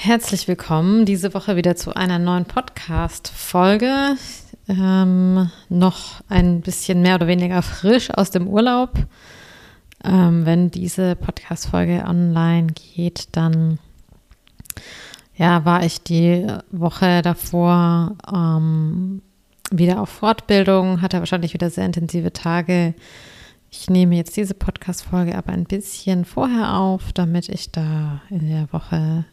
Herzlich willkommen diese Woche wieder zu einer neuen Podcast-Folge. Ähm, noch ein bisschen mehr oder weniger frisch aus dem Urlaub. Ähm, wenn diese Podcast-Folge online geht, dann ja, war ich die Woche davor ähm, wieder auf Fortbildung, hatte wahrscheinlich wieder sehr intensive Tage. Ich nehme jetzt diese Podcast-Folge aber ein bisschen vorher auf, damit ich da in der Woche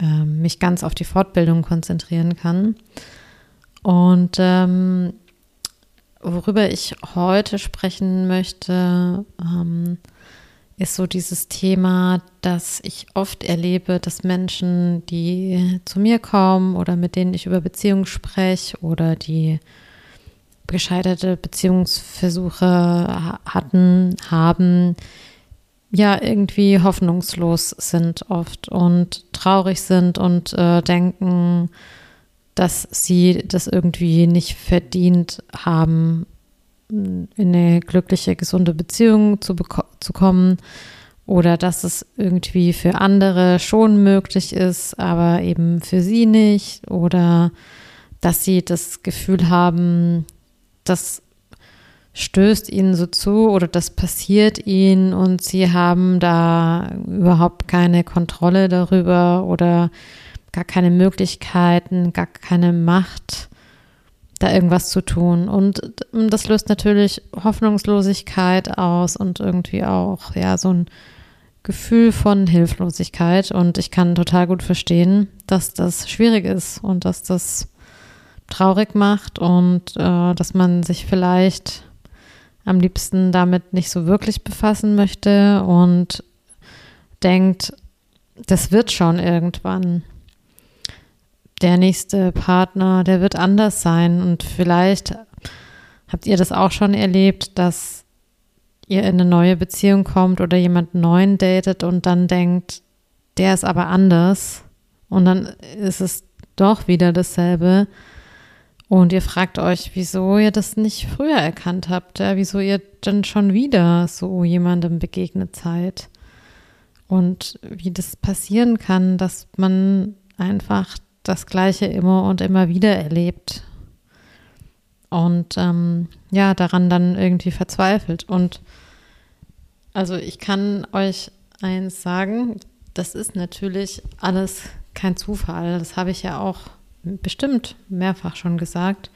ähm, mich ganz auf die Fortbildung konzentrieren kann. Und ähm, worüber ich heute sprechen möchte, ähm, ist so dieses Thema, dass ich oft erlebe, dass Menschen, die zu mir kommen oder mit denen ich über Beziehungen spreche oder die gescheiterte Beziehungsversuche hatten, haben, ja irgendwie hoffnungslos sind oft und traurig sind und äh, denken, dass sie das irgendwie nicht verdient haben, in eine glückliche, gesunde Beziehung zu, zu kommen oder dass es irgendwie für andere schon möglich ist, aber eben für sie nicht oder dass sie das Gefühl haben, dass stößt ihnen so zu oder das passiert ihnen und sie haben da überhaupt keine Kontrolle darüber oder gar keine Möglichkeiten, gar keine Macht, da irgendwas zu tun. Und das löst natürlich Hoffnungslosigkeit aus und irgendwie auch, ja, so ein Gefühl von Hilflosigkeit. Und ich kann total gut verstehen, dass das schwierig ist und dass das traurig macht und äh, dass man sich vielleicht am liebsten damit nicht so wirklich befassen möchte und denkt, das wird schon irgendwann. Der nächste Partner, der wird anders sein. Und vielleicht habt ihr das auch schon erlebt, dass ihr in eine neue Beziehung kommt oder jemand neuen datet und dann denkt, der ist aber anders. Und dann ist es doch wieder dasselbe und ihr fragt euch, wieso ihr das nicht früher erkannt habt, ja, wieso ihr dann schon wieder so jemandem begegnet seid. Und wie das passieren kann, dass man einfach das Gleiche immer und immer wieder erlebt. Und ähm, ja, daran dann irgendwie verzweifelt. Und also ich kann euch eins sagen, das ist natürlich alles kein Zufall. Das habe ich ja auch bestimmt mehrfach schon gesagt.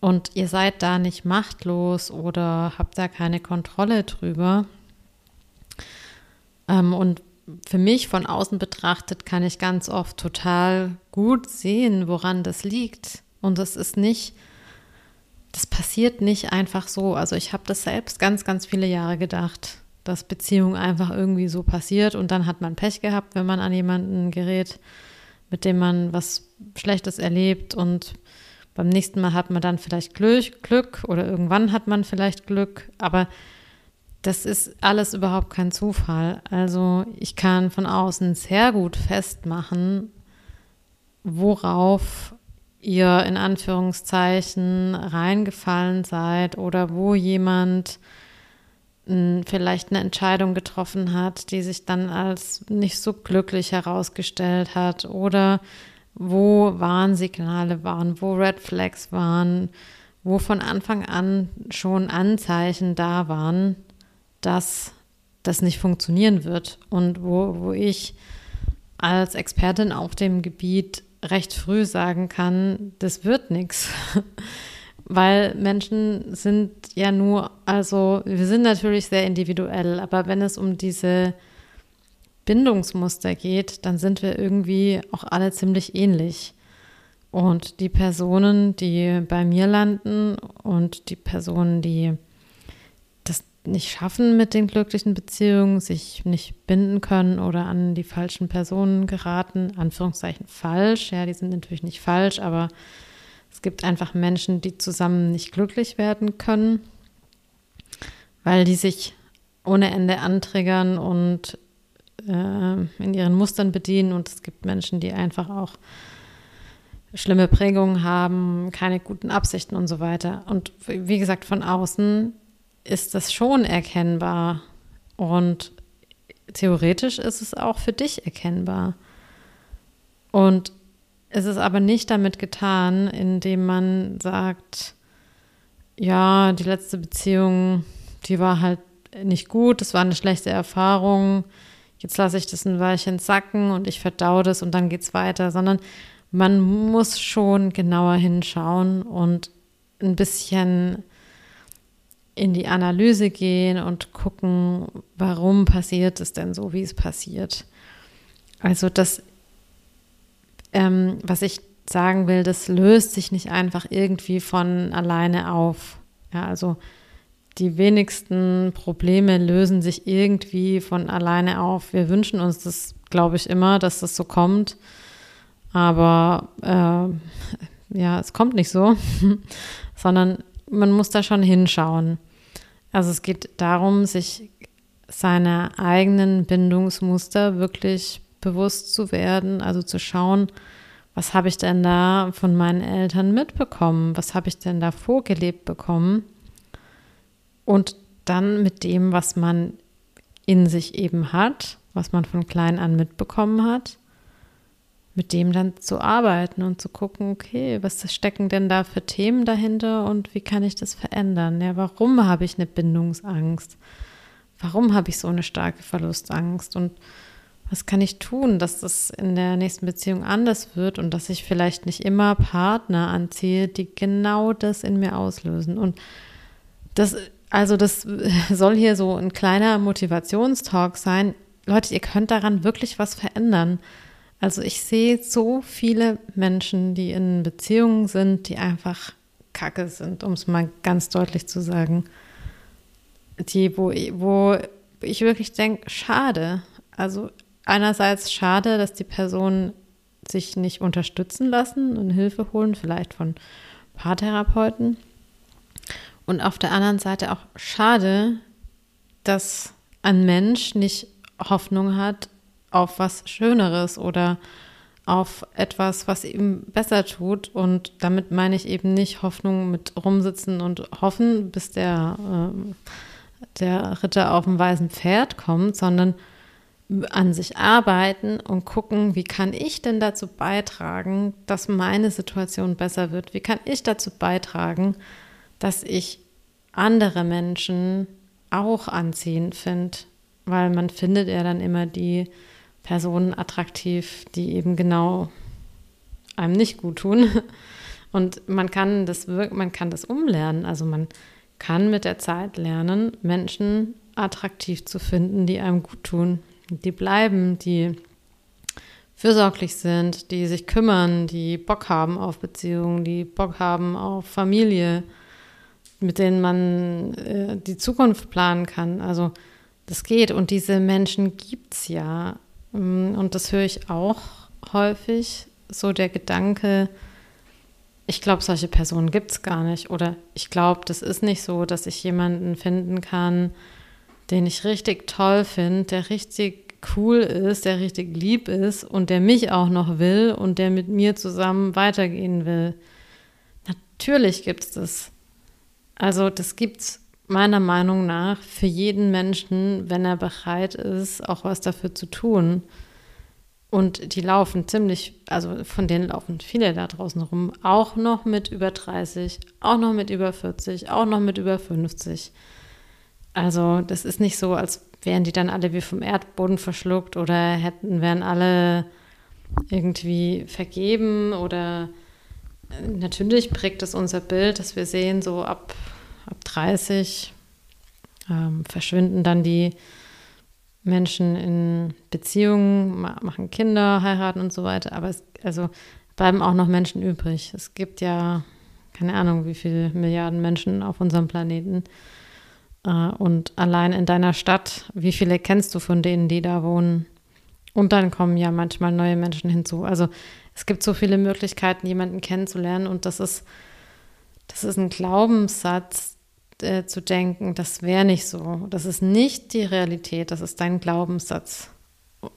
Und ihr seid da nicht machtlos oder habt da keine Kontrolle drüber. Ähm, und für mich von außen betrachtet kann ich ganz oft total gut sehen, woran das liegt. Und das ist nicht, das passiert nicht einfach so. Also ich habe das selbst ganz, ganz viele Jahre gedacht, dass Beziehung einfach irgendwie so passiert und dann hat man Pech gehabt, wenn man an jemanden gerät mit dem man was Schlechtes erlebt und beim nächsten Mal hat man dann vielleicht Glück, Glück oder irgendwann hat man vielleicht Glück, aber das ist alles überhaupt kein Zufall. Also ich kann von außen sehr gut festmachen, worauf ihr in Anführungszeichen reingefallen seid oder wo jemand vielleicht eine Entscheidung getroffen hat, die sich dann als nicht so glücklich herausgestellt hat oder wo Warnsignale waren, wo Red Flags waren, wo von Anfang an schon Anzeichen da waren, dass das nicht funktionieren wird und wo, wo ich als Expertin auf dem Gebiet recht früh sagen kann, das wird nichts. weil Menschen sind ja nur, also wir sind natürlich sehr individuell, aber wenn es um diese Bindungsmuster geht, dann sind wir irgendwie auch alle ziemlich ähnlich. Und die Personen, die bei mir landen und die Personen, die das nicht schaffen mit den glücklichen Beziehungen, sich nicht binden können oder an die falschen Personen geraten, Anführungszeichen falsch, ja, die sind natürlich nicht falsch, aber es gibt einfach Menschen, die zusammen nicht glücklich werden können, weil die sich ohne Ende antriggern und äh, in ihren Mustern bedienen. Und es gibt Menschen, die einfach auch schlimme Prägungen haben, keine guten Absichten und so weiter. Und wie gesagt, von außen ist das schon erkennbar. Und theoretisch ist es auch für dich erkennbar. Und es ist aber nicht damit getan, indem man sagt, ja, die letzte Beziehung, die war halt nicht gut, das war eine schlechte Erfahrung, jetzt lasse ich das ein Weilchen sacken und ich verdaue das und dann geht es weiter, sondern man muss schon genauer hinschauen und ein bisschen in die Analyse gehen und gucken, warum passiert es denn so, wie es passiert. Also das, ähm, was ich sagen will, das löst sich nicht einfach irgendwie von alleine auf. Ja, also die wenigsten Probleme lösen sich irgendwie von alleine auf. Wir wünschen uns das, glaube ich, immer, dass das so kommt. Aber äh, ja, es kommt nicht so, sondern man muss da schon hinschauen. Also es geht darum, sich seiner eigenen Bindungsmuster wirklich bewusst zu werden, also zu schauen, was habe ich denn da von meinen Eltern mitbekommen, was habe ich denn da vorgelebt bekommen und dann mit dem, was man in sich eben hat, was man von klein an mitbekommen hat, mit dem dann zu arbeiten und zu gucken, okay, was stecken denn da für Themen dahinter und wie kann ich das verändern? Ja, warum habe ich eine Bindungsangst? Warum habe ich so eine starke Verlustangst? Und was kann ich tun, dass das in der nächsten Beziehung anders wird und dass ich vielleicht nicht immer Partner anziehe, die genau das in mir auslösen? Und das, also das soll hier so ein kleiner Motivationstalk sein. Leute, ihr könnt daran wirklich was verändern. Also ich sehe so viele Menschen, die in Beziehungen sind, die einfach kacke sind, um es mal ganz deutlich zu sagen. Die, wo, wo ich wirklich denke, schade. Also einerseits schade, dass die Personen sich nicht unterstützen lassen und Hilfe holen, vielleicht von Paartherapeuten. Und auf der anderen Seite auch schade, dass ein Mensch nicht Hoffnung hat auf was Schöneres oder auf etwas, was ihm besser tut. Und damit meine ich eben nicht Hoffnung mit rumsitzen und hoffen, bis der, äh, der Ritter auf dem weißen Pferd kommt, sondern an sich arbeiten und gucken, wie kann ich denn dazu beitragen, dass meine Situation besser wird? Wie kann ich dazu beitragen, dass ich andere Menschen auch anziehend finde? Weil man findet ja dann immer die, Personen attraktiv, die eben genau einem nicht gut tun. Und man kann das man kann das umlernen. Also man kann mit der Zeit lernen, Menschen attraktiv zu finden, die einem gut tun, die bleiben, die fürsorglich sind, die sich kümmern, die Bock haben auf Beziehungen, die Bock haben auf Familie, mit denen man äh, die Zukunft planen kann. Also das geht und diese Menschen gibt es ja. Mm, und das höre ich auch häufig, so der Gedanke, ich glaube, solche Personen gibt es gar nicht. Oder ich glaube, das ist nicht so, dass ich jemanden finden kann, den ich richtig toll finde, der richtig cool ist, der richtig lieb ist und der mich auch noch will und der mit mir zusammen weitergehen will. Natürlich gibt es das. Also das gibt es meiner Meinung nach für jeden Menschen, wenn er bereit ist, auch was dafür zu tun. Und die laufen ziemlich, also von denen laufen viele da draußen rum, auch noch mit über 30, auch noch mit über 40, auch noch mit über 50. Also das ist nicht so, als wären die dann alle wie vom Erdboden verschluckt oder hätten, wären alle irgendwie vergeben oder äh, natürlich prägt es unser Bild, dass wir sehen, so ab ab 30 ähm, verschwinden dann die Menschen in Beziehungen, machen Kinder, heiraten und so weiter. Aber es also bleiben auch noch Menschen übrig. Es gibt ja keine Ahnung, wie viele Milliarden Menschen auf unserem Planeten. Äh, und allein in deiner Stadt, wie viele kennst du von denen, die da wohnen? Und dann kommen ja manchmal neue Menschen hinzu. Also es gibt so viele Möglichkeiten, jemanden kennenzulernen. Und das ist, das ist ein Glaubenssatz, äh, zu denken, das wäre nicht so. Das ist nicht die Realität, das ist dein Glaubenssatz.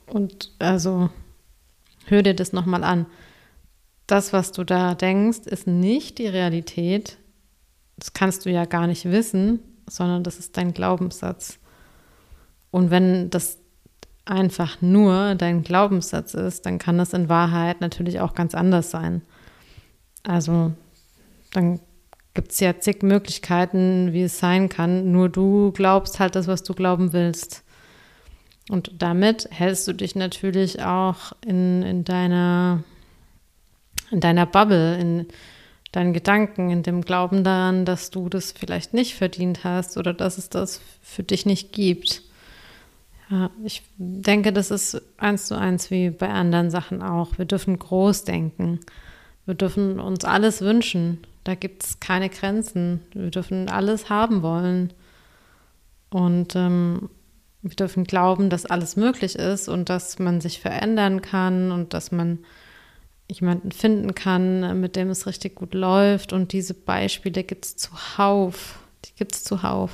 Und also hör dir das nochmal an. Das, was du da denkst, ist nicht die Realität. Das kannst du ja gar nicht wissen, sondern das ist dein Glaubenssatz. Und wenn das einfach nur dein Glaubenssatz ist, dann kann das in Wahrheit natürlich auch ganz anders sein. Also dann gibt es ja zig Möglichkeiten, wie es sein kann. Nur du glaubst halt das, was du glauben willst. Und damit hältst du dich natürlich auch in, in, deiner, in deiner Bubble, in deinen Gedanken, in dem Glauben daran, dass du das vielleicht nicht verdient hast oder dass es das für dich nicht gibt. Ja, ich denke, das ist eins zu eins wie bei anderen Sachen auch. Wir dürfen groß denken. Wir dürfen uns alles wünschen. Da gibt es keine Grenzen. Wir dürfen alles haben wollen. Und ähm, wir dürfen glauben, dass alles möglich ist und dass man sich verändern kann und dass man jemanden finden kann, mit dem es richtig gut läuft. Und diese Beispiele gibt es zuhauf. Die gibt es zuhauf.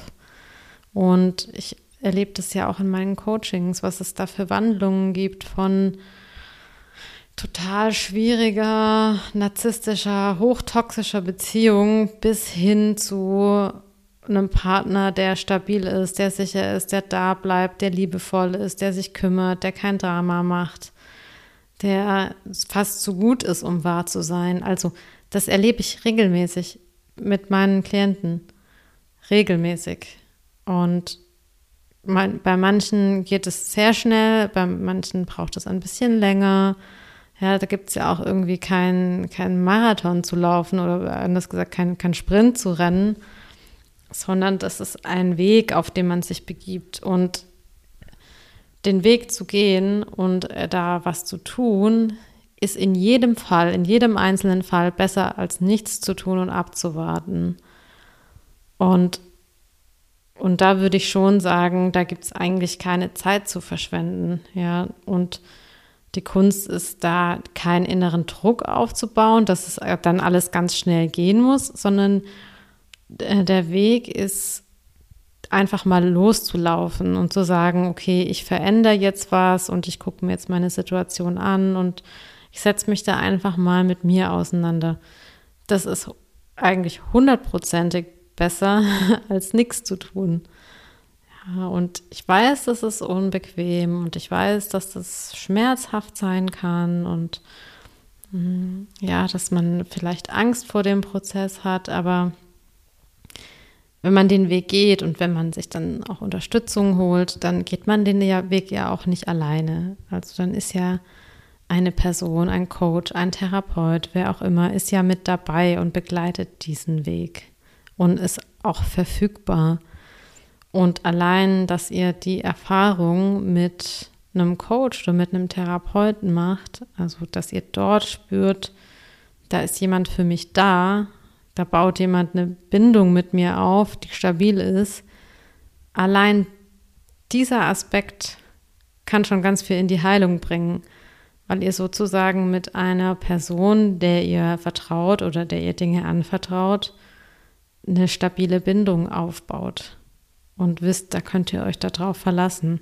Und ich erlebe das ja auch in meinen Coachings, was es da für Wandlungen gibt von total schwieriger, narzisstischer, hochtoxischer Beziehung bis hin zu einem Partner, der stabil ist, der sicher ist, der da bleibt, der liebevoll ist, der sich kümmert, der kein Drama macht, der fast zu gut ist, um wahr zu sein. Also das erlebe ich regelmäßig mit meinen Klienten. Regelmäßig. Und man, bei manchen geht es sehr schnell, bei manchen braucht es ein bisschen länger. Ja, da gibt es ja auch irgendwie keinen kein Marathon zu laufen oder anders gesagt kein, kein Sprint zu rennen sondern das ist ein Weg, auf den man sich begibt. Und den Weg zu gehen und äh, da was zu tun, ist in jedem Fall, in jedem einzelnen Fall besser als nichts zu tun und abzuwarten. Und, und da würde ich schon sagen, da gibt es eigentlich keine Zeit zu verschwenden. Ja, und die Kunst ist da, keinen inneren Druck aufzubauen, dass es dann alles ganz schnell gehen muss, sondern äh, der Weg ist einfach mal loszulaufen und zu sagen, okay, ich verändere jetzt was und ich gucke mir jetzt meine Situation an und ich setze mich da einfach mal mit mir auseinander. Das ist eigentlich hundertprozentig besser, als nichts zu tun. Ja, und ich weiß, dass es unbequem und ich weiß, dass das schmerzhaft sein kann und mm, ja, dass man vielleicht Angst vor dem Prozess hat, aber wenn man den Weg geht und wenn man sich dann auch Unterstützung holt, dann geht man den Weg ja auch nicht alleine. Also dann ist ja eine Person, ein Coach, ein Therapeut, wer auch immer, ist ja mit dabei und begleitet diesen Weg und ist auch verfügbar. Und allein, dass ihr die Erfahrung mit einem Coach oder mit einem Therapeuten macht, also dass ihr dort spürt, da ist jemand für mich da, da baut jemand eine Bindung mit mir auf, die stabil ist. Allein dieser Aspekt kann schon ganz viel in die Heilung bringen, weil ihr sozusagen mit einer Person, der ihr vertraut oder der ihr Dinge anvertraut, eine stabile Bindung aufbaut und wisst, da könnt ihr euch darauf verlassen.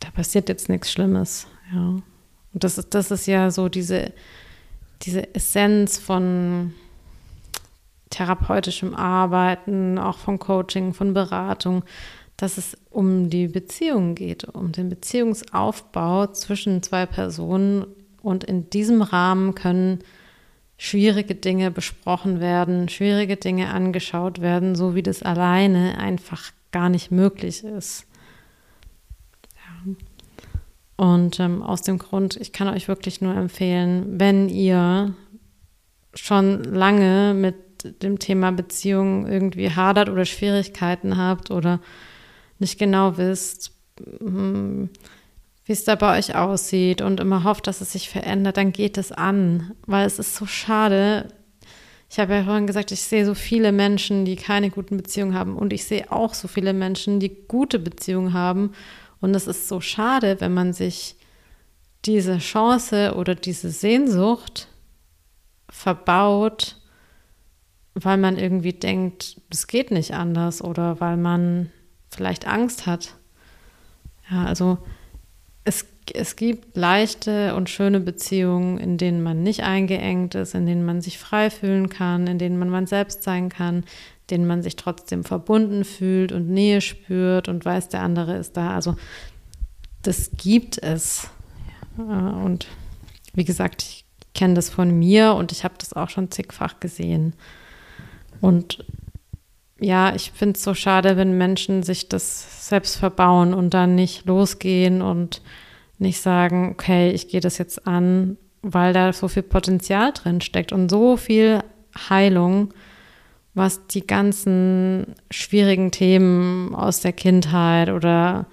Da passiert jetzt nichts Schlimmes, ja. Und das ist, das ist ja so diese, diese Essenz von therapeutischem Arbeiten, auch von Coaching, von Beratung, dass es um die Beziehung geht, um den Beziehungsaufbau zwischen zwei Personen. Und in diesem Rahmen können schwierige Dinge besprochen werden, schwierige Dinge angeschaut werden, so wie das alleine einfach gar nicht möglich ist. Ja. Und ähm, aus dem Grund, ich kann euch wirklich nur empfehlen, wenn ihr schon lange mit dem Thema Beziehung irgendwie hadert oder Schwierigkeiten habt oder nicht genau wisst, hm, wie es da bei euch aussieht und immer hofft, dass es sich verändert, dann geht es an, weil es ist so schade. Ich habe ja vorhin gesagt, ich sehe so viele Menschen, die keine guten Beziehungen haben und ich sehe auch so viele Menschen, die gute Beziehungen haben und es ist so schade, wenn man sich diese Chance oder diese Sehnsucht verbaut, weil man irgendwie denkt, es geht nicht anders oder weil man vielleicht Angst hat. Ja, also es, es gibt leichte und schöne Beziehungen, in denen man nicht eingeengt ist, in denen man sich frei fühlen kann, in denen man man selbst sein kann, in denen man sich trotzdem verbunden fühlt und Nähe spürt und weiß, der andere ist da. Also das gibt es. Und wie gesagt, ich kenne das von mir und ich habe das auch schon zigfach gesehen. Und ja, ich finde es so schade, wenn Menschen sich das selbst verbauen und dann nicht losgehen und nicht sagen, okay, ich gehe das jetzt an, weil da so viel Potenzial drin steckt und so viel Heilung, was die ganzen schwierigen Themen aus der Kindheit oder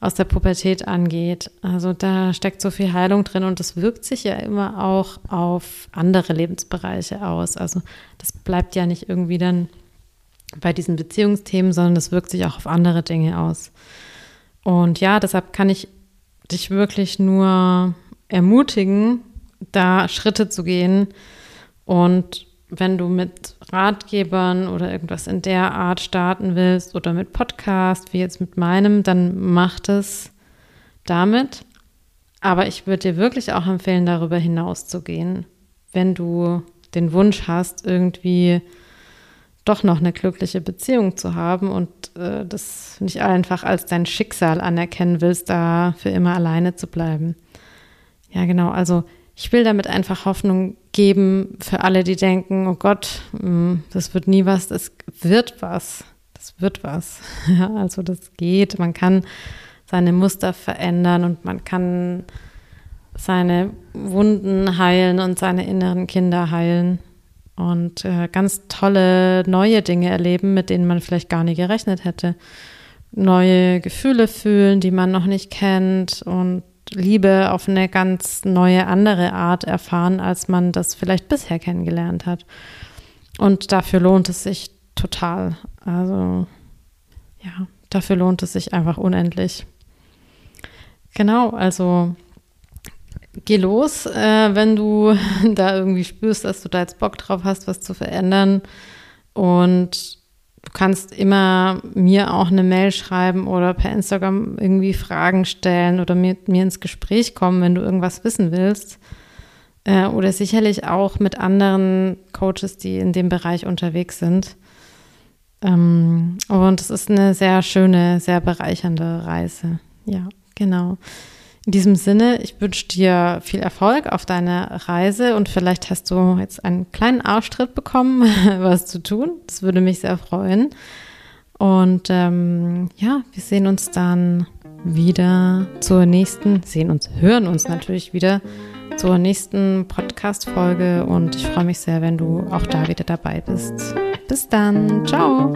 aus der Pubertät angeht. Also da steckt so viel Heilung drin und das wirkt sich ja immer auch auf andere Lebensbereiche aus. Also das bleibt ja nicht irgendwie dann bei diesen Beziehungsthemen, sondern das wirkt sich auch auf andere Dinge aus. Und ja, deshalb kann ich dich wirklich nur ermutigen, da Schritte zu gehen. Und wenn du mit Ratgebern oder irgendwas in der Art starten willst oder mit Podcast, wie jetzt mit meinem, dann mach das damit. Aber ich würde dir wirklich auch empfehlen, darüber hinaus zu gehen, wenn du den Wunsch hast, irgendwie doch noch eine glückliche Beziehung zu haben und äh, das nicht einfach als dein Schicksal anerkennen willst, da für immer alleine zu bleiben. Ja, genau. Also ich will damit einfach Hoffnung geben für alle, die denken, oh Gott, hm, das wird nie was, das wird was. Das wird was. Ja, also das geht. Man kann seine Muster verändern und man kann seine Wunden heilen und seine inneren Kinder heilen und äh, ganz tolle neue Dinge erleben, mit denen man vielleicht gar nie gerechnet hätte. Neue Gefühle fühlen, die man noch nicht kennt und Liebe auf eine ganz neue, andere Art erfahren, als man das vielleicht bisher kennengelernt hat. Und dafür lohnt es sich total. Also ja, dafür lohnt es sich einfach unendlich. Genau, also geh los, äh, wenn du da irgendwie spürst, dass du da jetzt Bock drauf hast, was zu verändern. Und du kannst immer mir auch eine Mail schreiben oder per Instagram irgendwie Fragen stellen oder mit mir ins Gespräch kommen, wenn du irgendwas wissen willst. Äh, oder sicherlich auch mit anderen Coaches, die in dem Bereich unterwegs sind. Ähm, und es ist eine sehr schöne, sehr bereichernde Reise. Ja, genau. In diesem Sinne, ich wünsche dir viel Erfolg auf deiner Reise und vielleicht hast du jetzt einen kleinen Arschtritt bekommen, was zu tun. Das würde mich sehr freuen. Und ähm, ja, wir sehen uns dann wieder zur nächsten, sehen uns, hören uns natürlich wieder zur nächsten Podcast-Folge und ich freue mich sehr, wenn du auch da wieder dabei bist. Bis dann. Ciao.